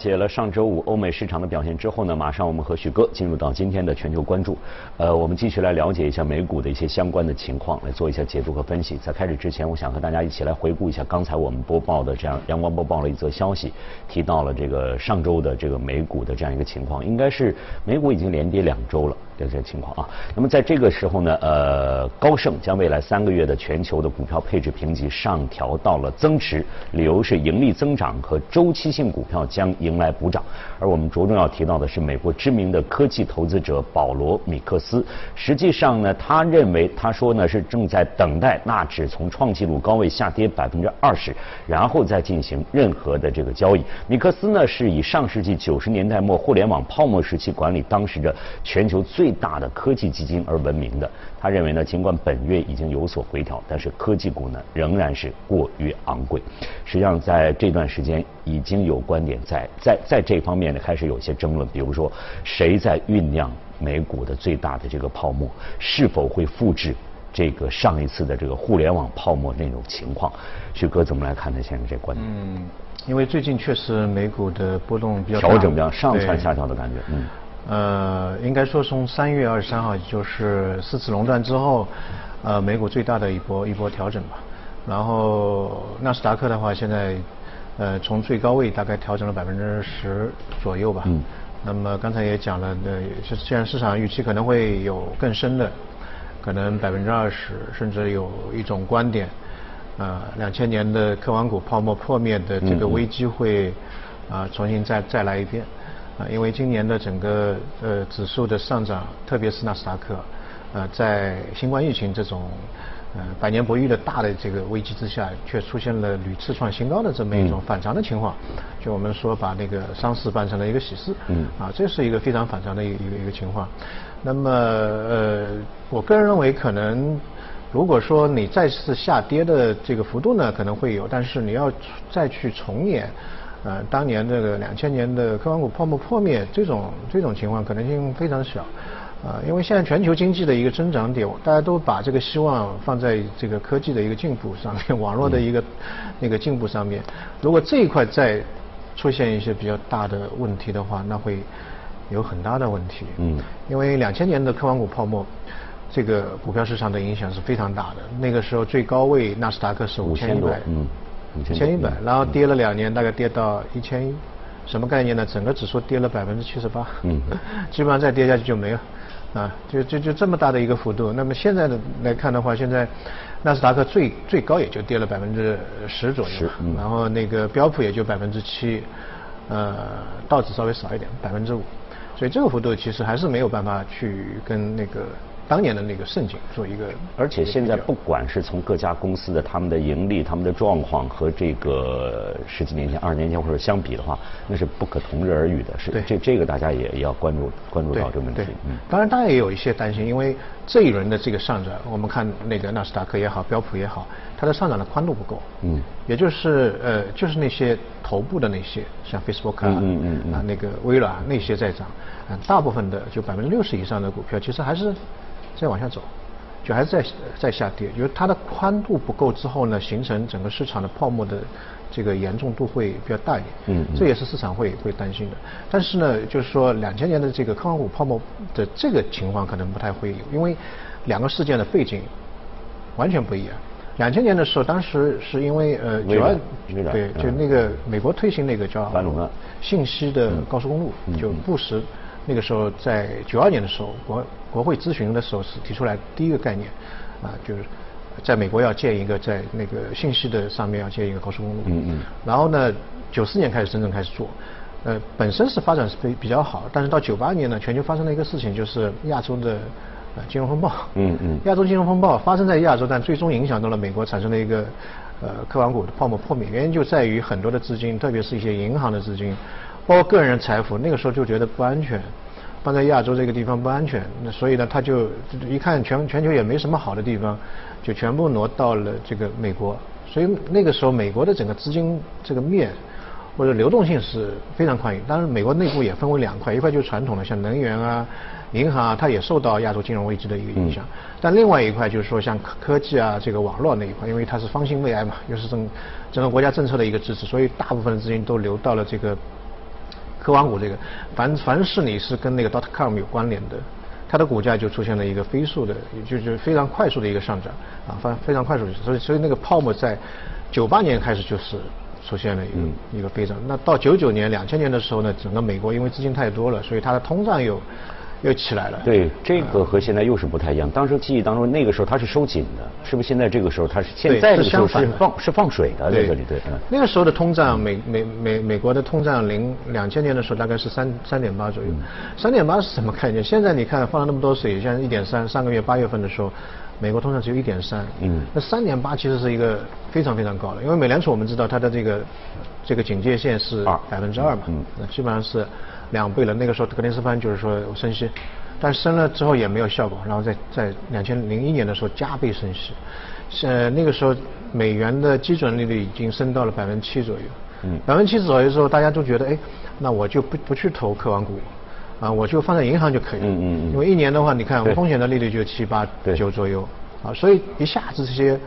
解了上周五欧美市场的表现之后呢，马上我们和许哥进入到今天的全球关注。呃，我们继续来了解一下美股的一些相关的情况，来做一下解读和分析。在开始之前，我想和大家一起来回顾一下刚才我们播报的这样阳光播报了一则消息，提到了这个上周的这个美股的这样一个情况，应该是美股已经连跌两周了。这些情况啊，那么在这个时候呢，呃，高盛将未来三个月的全球的股票配置评级上调到了增持，理由是盈利增长和周期性股票将迎来补涨。而我们着重要提到的是美国知名的科技投资者保罗·米克斯，实际上呢，他认为他说呢是正在等待纳指从创纪录高位下跌百分之二十，然后再进行任何的这个交易。米克斯呢是以上世纪九十年代末互联网泡沫时期管理当时的全球最最大的科技基金而闻名的，他认为呢，尽管本月已经有所回调，但是科技股呢仍然是过于昂贵。实际上，在这段时间已经有观点在在在这方面呢开始有些争论，比如说谁在酝酿美股的最大的这个泡沫，是否会复制这个上一次的这个互联网泡沫那种情况？徐哥怎么来看呢现在这观点？嗯，因为最近确实美股的波动比较调整比较上蹿下跳的感觉，嗯。呃，应该说从三月二十三号，就是四次熔断之后，呃，美股最大的一波一波调整吧。然后纳斯达克的话，现在呃从最高位大概调整了百分之十左右吧。嗯。那么刚才也讲了，呃，现在市场预期可能会有更深的，可能百分之二十，甚至有一种观点，呃，两千年的科网股泡沫破灭的这个危机会啊重新再再来一遍。啊，因为今年的整个呃指数的上涨，特别是纳斯达克，呃，在新冠疫情这种呃百年不遇的大的这个危机之下，却出现了屡次创新高的这么一种反常的情况。就我们说把那个丧事办成了一个喜事，嗯，啊，这是一个非常反常的一个一个一个情况。那么呃，我个人认为，可能如果说你再次下跌的这个幅度呢，可能会有，但是你要再去重演。呃，当年这个两千年的科网股泡沫破灭，这种这种情况可能性非常小，啊，因为现在全球经济的一个增长点，大家都把这个希望放在这个科技的一个进步上面，网络的一个那个进步上面。如果这一块再出现一些比较大的问题的话，那会有很大的问题。嗯。因为两千年的科网股泡沫，这个股票市场的影响是非常大的。那个时候最高位纳斯达克是五千一百。千一百，然后跌了两年，大概跌到一千一，什么概念呢？整个指数跌了百分之七十八，嗯，基本上再跌下去就没了，啊，就就就这么大的一个幅度。那么现在的来看的话，现在纳斯达克最最高也就跌了百分之十左右，然后那个标普也就百分之七，呃，道指稍微少一点，百分之五，所以这个幅度其实还是没有办法去跟那个。当年的那个盛景做一个，而且现在不管是从各家公司的他们的盈利、他们的状况和这个十几年前、二十年前或者相比的话，那是不可同日而语的。是这这个大家也也要关注关注到这个问题。嗯，当然大家也有一些担心，因为这一轮的这个上涨，我们看那个纳斯达克也好、标普也好，它的上涨的宽度不够。嗯，也就是呃，就是那些头部的那些，像 Facebook 啊、嗯嗯啊那个微软那些在涨，嗯，大部分的就百分之六十以上的股票，其实还是。再往下走，就还是在在下跌，因为它的宽度不够之后呢，形成整个市场的泡沫的这个严重度会比较大一点。嗯，这也是市场会会担心的。但是呢，就是说两千年的这个科网股泡沫的这个情况可能不太会有，因为两个事件的背景完全不一样。两千年的时候，当时是因为呃九二对，就那个美国推行那个叫信息的高速公路，就布什。那个时候，在九二年的时候，国国会咨询的时候是提出来第一个概念，啊，就是在美国要建一个在那个信息的上面要建一个高速公路。嗯嗯。然后呢，九四年开始真正开始做，呃，本身是发展是比比较好，但是到九八年呢，全球发生了一个事情，就是亚洲的呃金融风暴。嗯嗯。亚洲金融风暴发生在亚洲，但最终影响到了美国，产生了一个呃科网股的泡沫破灭。原因就在于很多的资金，特别是一些银行的资金。包括个人财富，那个时候就觉得不安全，放在亚洲这个地方不安全，那所以呢，他就一看全全球也没什么好的地方，就全部挪到了这个美国。所以那个时候，美国的整个资金这个面或者流动性是非常宽裕。当然，美国内部也分为两块，一块就是传统的像能源啊、银行啊，它也受到亚洲金融危机的一个影响。但另外一块就是说像科科技啊、这个网络那一块，因为它是方兴未艾嘛，又是整整个国家政策的一个支持，所以大部分的资金都流到了这个。科网股这个，凡凡是你是跟那个 dot com 有关联的，它的股价就出现了一个飞速的，就是非常快速的一个上涨啊，非非常快速，所以所以那个泡沫在九八年开始就是出现了一个、一个飞涨。那到九九年、两千年的时候呢，整个美国因为资金太多了，所以它的通胀又又起来了。对，这个和现在又是不太一样。当时记忆当中，那个时候它是收紧的，是不是？现在这个时候它是现在这个时候是放是放水的在这里，对。嗯。那个时候的通胀，美美美美国的通胀零两千年的时候大概是三三点八左右。三点八是什么概念？现在你看放了那么多水，现在一点三，上个月八月份的时候。美国通胀只有一点三，嗯，那三点八其实是一个非常非常高的，因为美联储我们知道它的这个这个警戒线是百分之二嘛，嗯，那基本上是两倍了。那个时候格林斯潘就是说升息，但升了之后也没有效果，然后在在两千零一年的时候加倍升息，呃那个时候美元的基准利率已经升到了百分之七左右，嗯，百分之七左右的时候大家都觉得哎，那我就不不去投科网股。啊，我就放在银行就可以了。嗯嗯嗯。因为一年的话，你看风险的利率就七八九左右。啊，所以一下子这些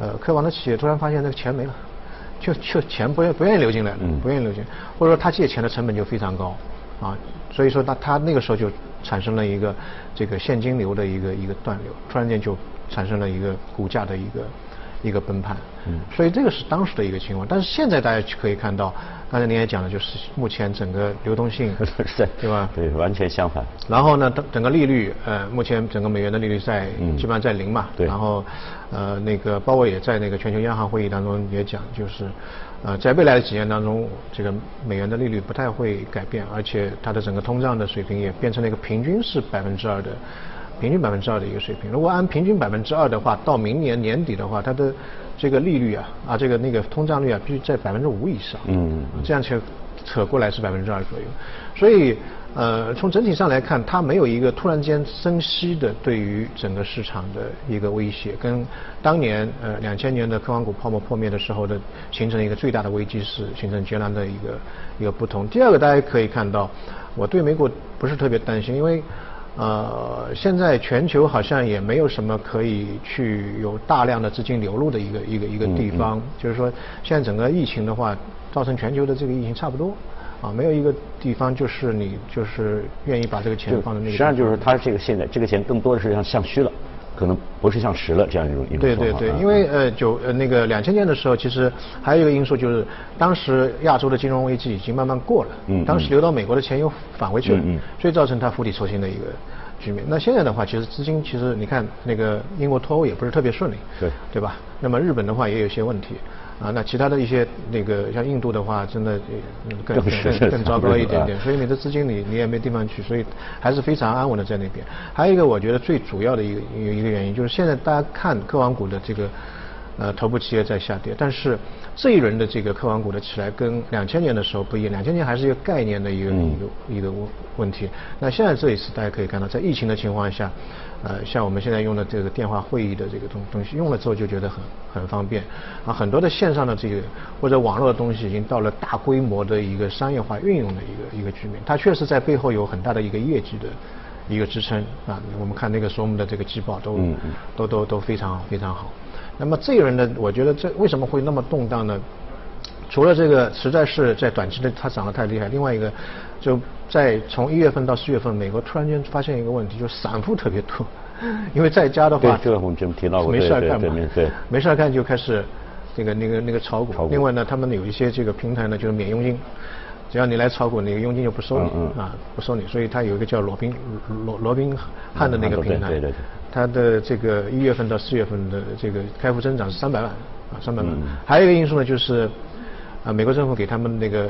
呃科网的企业突然发现那个钱没了，就就钱不愿不愿意流进来了，不愿意流进，或者说他借钱的成本就非常高。啊，所以说那他那个时候就产生了一个这个现金流的一个一个断流，突然间就产生了一个股价的一个。一个崩盘，嗯，所以这个是当时的一个情况，但是现在大家可以看到，刚才您也讲了，就是目前整个流动性，对吧？对，完全相反。然后呢，整整个利率，呃，目前整个美元的利率在基本上在零嘛，对。然后，呃，那个鲍威尔也在那个全球央行会议当中也讲，就是，呃，在未来的几年当中，这个美元的利率不太会改变，而且它的整个通胀的水平也变成了一个平均是百分之二的。平均百分之二的一个水平，如果按平均百分之二的话，到明年年底的话，它的这个利率啊啊，这个那个通胀率啊，必须在百分之五以上。嗯。这样扯扯过来是百分之二左右，所以呃，从整体上来看，它没有一个突然间升息的对于整个市场的一个威胁，跟当年呃两千年的科网股泡沫破灭的时候的形成一个最大的危机是形成截然的一个一个不同。第二个大家可以看到，我对美股不是特别担心，因为。呃，现在全球好像也没有什么可以去有大量的资金流入的一个一个一个地方，就是说，现在整个疫情的话，造成全球的这个疫情差不多，啊，没有一个地方就是你就是愿意把这个钱放在那个。实际上就是他这个现在这个钱更多的是像向虚了。可能不是像实了这样一种一种对对对，因为呃九呃那个两千年的时候，其实还有一个因素就是，当时亚洲的金融危机已经慢慢过了，嗯，当时流到美国的钱又返回去了，嗯嗯，所以造成它釜底抽薪的一个局面。那现在的话，其实资金其实你看那个英国脱欧也不是特别顺利，对对吧？那么日本的话也有些问题。啊，那其他的一些那个像印度的话，真的更更更糟糕一点点，所以你的资金你你也没地方去，所以还是非常安稳的在那边。还有一个我觉得最主要的一个一个原因就是现在大家看科网股的这个呃头部企业在下跌，但是这一轮的这个科网股的起来跟两千年的时候不一样，两千年还是一个概念的一个一个一个问问题。那现在这一次大家可以看到，在疫情的情况下。呃，像我们现在用的这个电话会议的这个东东西，用了之后就觉得很很方便，啊，很多的线上的这个或者网络的东西已经到了大规模的一个商业化运用的一个一个局面，它确实在背后有很大的一个业绩的一个支撑啊。我们看那个说我们的这个季报都都都都非常非常好。那么这一轮呢，我觉得这为什么会那么动荡呢？除了这个实在是在短期内它涨得太厉害，另外一个就在从一月份到四月份，美国突然间发现一个问题，就是散户特别多，因为在家的话，这个我们真提到过，没事干嘛？没事干就开始这个那个那个炒股。另外呢，他们有一些这个平台呢，就是免佣金，只要你来炒股，那个佣金就不收你啊，不收你。所以它有一个叫罗宾罗罗宾汉的那个平台，对对对，它的这个一月份到四月份的这个开户增长是三百万啊，三百万。还有一个因素呢，就是。啊，美国政府给他们那个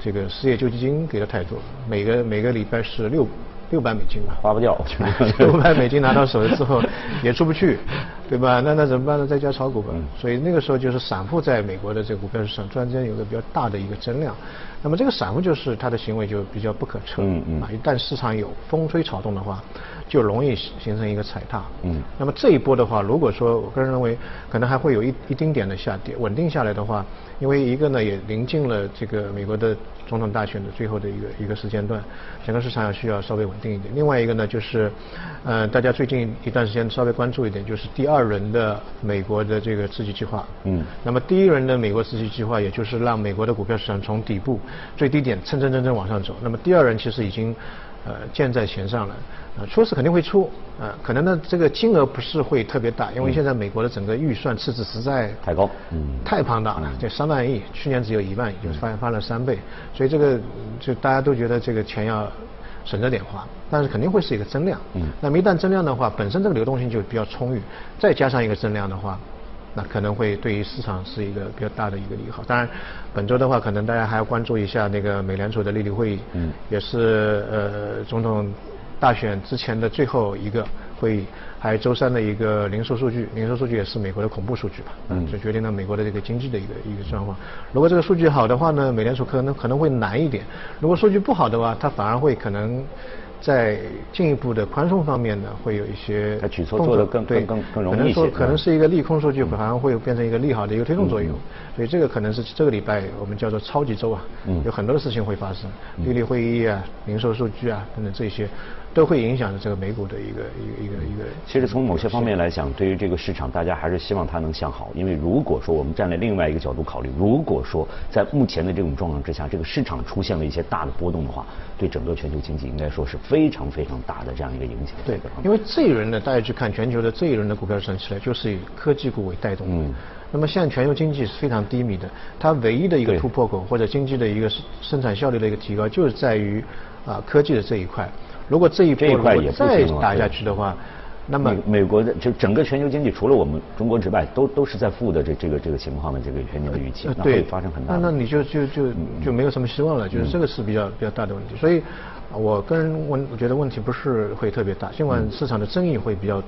这个失业救济金给的太多，每个每个礼拜是六六百美金吧，花不掉，六百美金拿到手之后也出不去，对吧？那那怎么办呢？在家炒股吧。所以那个时候就是散户在美国的这个股票市场突然间有个比较大的一个增量，那么这个散户就是他的行为就比较不可测，嗯嗯，啊，一旦市场有风吹草动的话。就容易形成一个踩踏。嗯。那么这一波的话，如果说我个人认为可能还会有一一丁点的下跌，稳定下来的话，因为一个呢也临近了这个美国的总统大选的最后的一个一个时间段，整个市场要需要稍微稳定一点。另外一个呢就是，呃，大家最近一段时间稍微关注一点，就是第二。二轮的美国的这个刺激计划。嗯。那么第一轮的美国刺激计划，也就是让美国的股票市场从底部最低点蹭蹭蹭蹭往上走。那么第二轮其实已经呃箭在弦上了。啊，出是肯定会出，啊，可能呢这个金额不是会特别大，因为现在美国的整个预算赤字实在太高，嗯，太庞大了，这三万亿，去年只有一万亿，就翻翻了三倍，所以这个就大家都觉得这个钱要省着点花，但是肯定会是一个增量，嗯，那么一旦增量的话，本身这个流动性就比较充裕，再加上一个增量的话，那可能会对于市场是一个比较大的一个利好。当然，本周的话，可能大家还要关注一下那个美联储的利率会议，嗯，也是呃总统。大选之前的最后一个会议，还有周三的一个零售数据，零售数据也是美国的恐怖数据吧，嗯，就决定了美国的这个经济的一个一个状况。如果这个数据好的话呢，美联储可能可能会难一点；如果数据不好的话，它反而会可能。在进一步的宽松方面呢，会有一些举措做得更更更更容易一些。可能说可能是一个利空数据，反而会变成一个利好的一个推动作用。所以这个可能是这个礼拜我们叫做超级周啊，有很多的事情会发生，利率会议啊、零售数据啊等等这些，都会影响着这个美股的一个一个一个一个。其实从某些方面来讲，对于这个市场，大家还是希望它能向好。因为如果说我们站在另外一个角度考虑，如果说在目前的这种状况之下，这个市场出现了一些大的波动的话，对整个全球经济应该说是非常非常大的这样一个影响。对，因为这一轮呢，大家去看全球的这一轮的股票升起来，就是以科技股为带动。嗯。那么现在全球经济是非常低迷的，它唯一的一个突破口或者经济的一个生产效率的一个提高，就是在于啊科技的这一块。如果这一波再打下去的话，那么美国的就整个全球经济，除了我们中国之外，都都是在负的这这个这个情况的这个全球的预期，那会发生很大。那那你就就就就没有什么希望了，就是这个是比较比较大的问题。所以，我个人问，我觉得问题不是会特别大，尽管市场的争议会比较。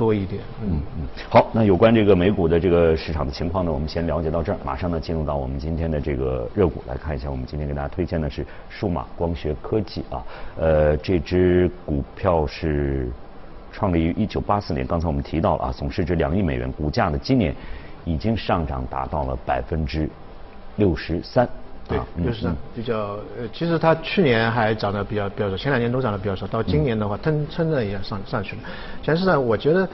多一点，嗯嗯，好，那有关这个美股的这个市场的情况呢，我们先了解到这儿，马上呢进入到我们今天的这个热股来看一下，我们今天给大家推荐的是数码光学科技啊，呃，这支股票是创立于一九八四年，刚才我们提到了啊，总市值两亿美元，股价呢今年已经上涨达到了百分之六十三。对，就是比较呃，其实它去年还涨得比较比较少，前两年都涨得比较少，到今年的话，蹭蹭的也上上去了。全市场，我觉得，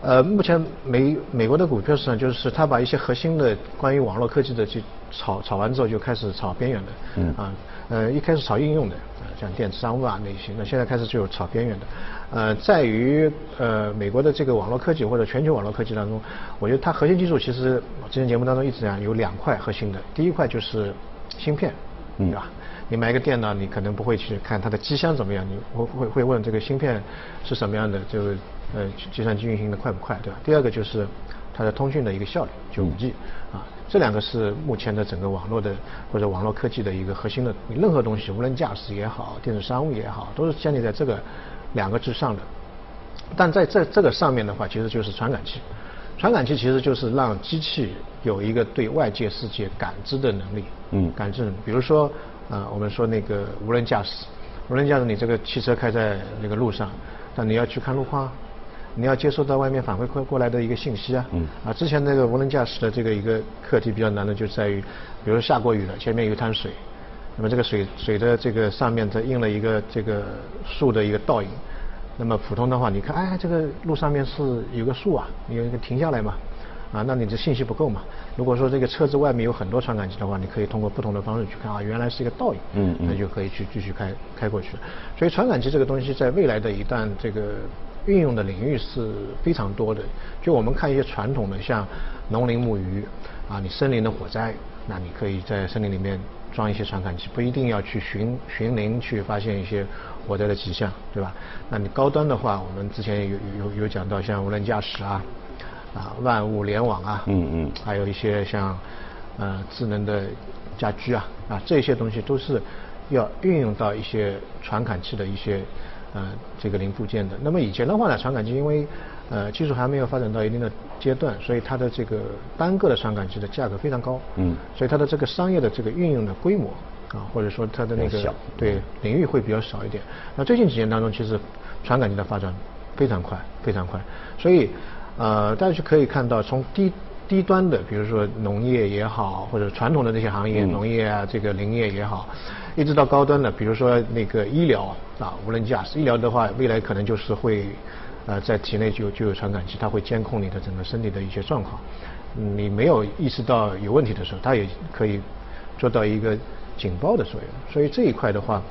呃，目前美美国的股票市场就是它把一些核心的关于网络科技的去炒炒完之后，就开始炒边缘的，嗯啊，呃，一开始炒应用的，像电子商务啊那些，那现在开始就有炒边缘的，呃，在于呃美国的这个网络科技或者全球网络科技当中，我觉得它核心技术其实之前节目当中一直讲有两块核心的，第一块就是。芯片，对吧？你买一个电脑，你可能不会去看它的机箱怎么样，你会会会问这个芯片是什么样的，就是呃计算机运行的快不快，对吧？第二个就是它的通讯的一个效率，就五 G 啊，这两个是目前的整个网络的或者网络科技的一个核心的。你任何东西，无论驾驶也好，电子商务也好，都是建立在这个两个之上的。但在这这个上面的话，其实就是传感器。传感器其实就是让机器有一个对外界世界感知的能力，嗯，感知。比如说，呃，我们说那个无人驾驶，无人驾驶，你这个汽车开在那个路上，但你要去看路况，你要接收到外面反馈过过来的一个信息啊，嗯，啊，之前那个无人驾驶的这个一个课题比较难的就在于，比如下过雨了，前面有一滩水，那么这个水水的这个上面它印了一个这个树的一个倒影。那么普通的话，你看，哎，这个路上面是有个树啊，有一个停下来嘛，啊，那你的信息不够嘛？如果说这个车子外面有很多传感器的话，你可以通过不同的方式去看啊，原来是一个倒影，嗯嗯，那就可以去继续开开过去。所以传感器这个东西在未来的一段这个运用的领域是非常多的。就我们看一些传统的像农林牧渔啊，你森林的火灾，那你可以在森林里面装一些传感器，不一定要去巡巡林去发现一些。火灾的迹象，对吧？那你高端的话，我们之前有有有讲到，像无人驾驶啊，啊，万物联网啊，嗯嗯，还有一些像呃智能的家居啊，啊，这些东西都是要运用到一些传感器的一些呃这个零部件的。那么以前的话呢，传感器因为呃技术还没有发展到一定的阶段，所以它的这个单个的传感器的价格非常高，嗯，所以它的这个商业的这个运用的规模。啊，或者说它的那个对领域会比较少一点。那最近几年当中，其实传感器的发展非常快，非常快。所以呃，大家就可以看到，从低低端的，比如说农业也好，或者传统的那些行业，农业啊，这个林业也好，一直到高端的，比如说那个医疗啊，无人驾驶。医疗的话，未来可能就是会呃，在体内就就有传感器，它会监控你的整个身体的一些状况。你没有意识到有问题的时候，它也可以做到一个警报的作用。所以这一块的话，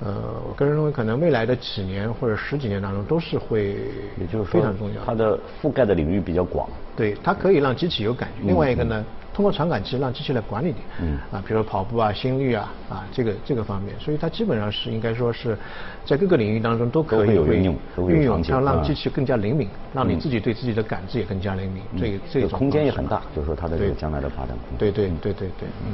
呃，我个人认为，可能未来的几年或者十几年当中，都是会也就是非常重要。它的覆盖的领域比较广。对，它可以让机器有感觉。另外一个呢？通过传感器让机器来管理你，嗯，啊，比如说跑步啊、心率啊，啊，这个这个方面，所以它基本上是应该说是在各个领域当中都可以有运用，运用它让机器更加灵敏，让你自己对自己的感知也更加灵敏，这个这个空间也很大，就是说它的这个将来的发展空间。对对对对对。